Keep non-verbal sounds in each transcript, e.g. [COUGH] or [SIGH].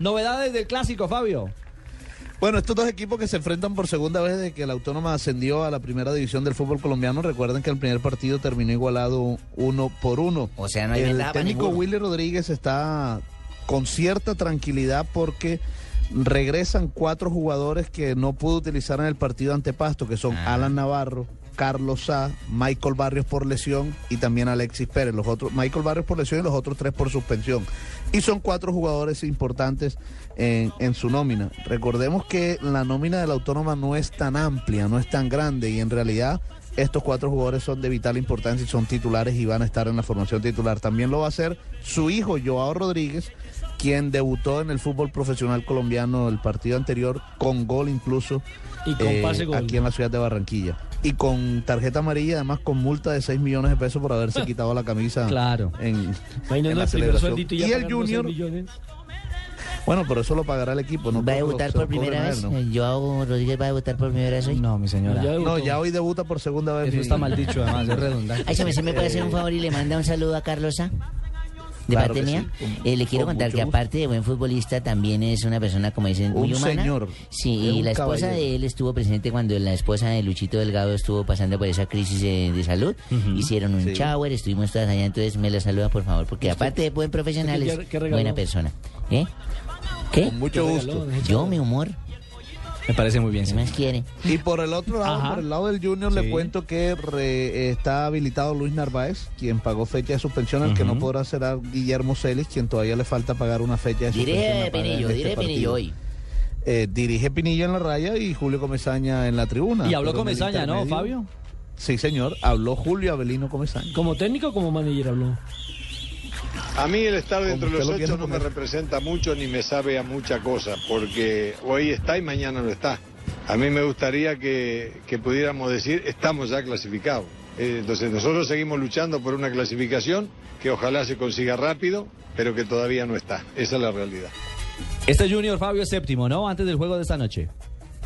Novedades del clásico, Fabio. Bueno, estos dos equipos que se enfrentan por segunda vez desde que la Autónoma ascendió a la primera división del fútbol colombiano, recuerden que el primer partido terminó igualado uno por uno. O sea, no hay El técnico. Willy Rodríguez está con cierta tranquilidad porque regresan cuatro jugadores que no pudo utilizar en el partido ante Pasto, que son Ah. Alan Navarro, Carlos Sá, Michael Barrios por lesión y también Alexis Pérez. Los otros, Michael Barrios por lesión y los otros tres por suspensión. Y son cuatro jugadores importantes en, en su nómina. Recordemos que la nómina de la Autónoma no es tan amplia, no es tan grande y en realidad estos cuatro jugadores son de vital importancia y son titulares y van a estar en la formación titular. También lo va a hacer su hijo Joao Rodríguez, quien debutó en el fútbol profesional colombiano el partido anterior con gol incluso Y con eh, pase gol. aquí en la ciudad de Barranquilla. Y con tarjeta amarilla, además con multa de 6 millones de pesos por haberse [LAUGHS] quitado la camisa Claro. en, en la celebración. y ya Y el pagar 12 Junior, bueno, pero eso lo pagará el equipo. No ¿Va a debutar por primera vez? él, ¿no? Eh, ¿Joao Rodríguez va a debutar por primera vez hoy? No, mi señora. Ya. No, ya hoy debuta por segunda vez. Eso mi- está mal dicho, además, es redundante. Ay, se me, se me puede hacer un favor y le manda un saludo a Carlos A. De Claro sí, con- Eh, le quiero con contar que aparte de buen futbolista, también es una persona, como dicen, muy Un humana. señor, Sí, y la esposa caballero. de él estuvo presente cuando la esposa de Luchito Delgado estuvo pasando por esa crisis de, de salud. Hicieron un Sí. shower, estuvimos todas allá, entonces me la saluda, por favor, porque aparte de buen profesional ¿Usted es qué- qué regaló? buena persona. ¿Eh? ¿Qué? Con mucho ¿Qué gusto. Yo, mi humor, Me parece muy bien. ¿qué sí. más quiere? Y por el otro lado, Ajá. por el lado del Junior, Sí. le cuento que re- está habilitado Luis Narváez, quien pagó fecha de suspensión, al que no podrá será Guillermo Celis, quien todavía le falta pagar una fecha de suspensión. Diré en Pinillo, este diré partido. Pinillo hoy. Eh, dirige Pinillo en la raya y Julio Comesaña en la tribuna. Y habló Comesaña, ¿no, Fabio? Sí, señor. Habló Julio Avelino Comesaña. ¿Como técnico o como manager habló? A mí el estar dentro de los lo ocho no me representa mucho ni me sabe a mucha cosa, porque hoy está y mañana no está. A mí me gustaría que, que pudiéramos decir, estamos ya clasificados. Eh, Entonces nosotros seguimos luchando por una clasificación que ojalá se consiga rápido, pero que todavía no está. Esa es la realidad. Este Junior Fabio es séptimo, ¿no? Antes del juego de esta noche.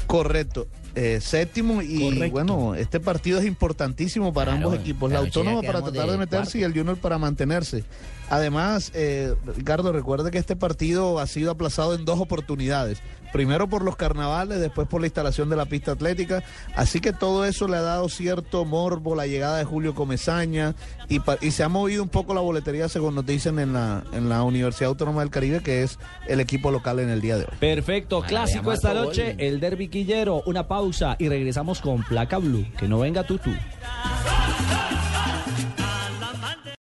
Correcto. Eh, séptimo y Correcto. bueno, este partido es importantísimo para Claro, ambos equipos. La Autónoma para tratar de, de meterse y el Junior para mantenerse. Además, eh, Ricardo, recuerde que este partido ha sido aplazado en dos oportunidades. Primero por los carnavales, después por la instalación de la pista atlética. Así que todo eso le ha dado cierto morbo, la llegada de Julio Comesaña y, y se ha movido un poco la boletería, según nos dicen en la, en la Universidad Autónoma del Caribe, que es el equipo local en el día de hoy. Perfecto, clásico esta noche, el Derby Una pausa y regresamos con placa blue. Que no venga Tutu.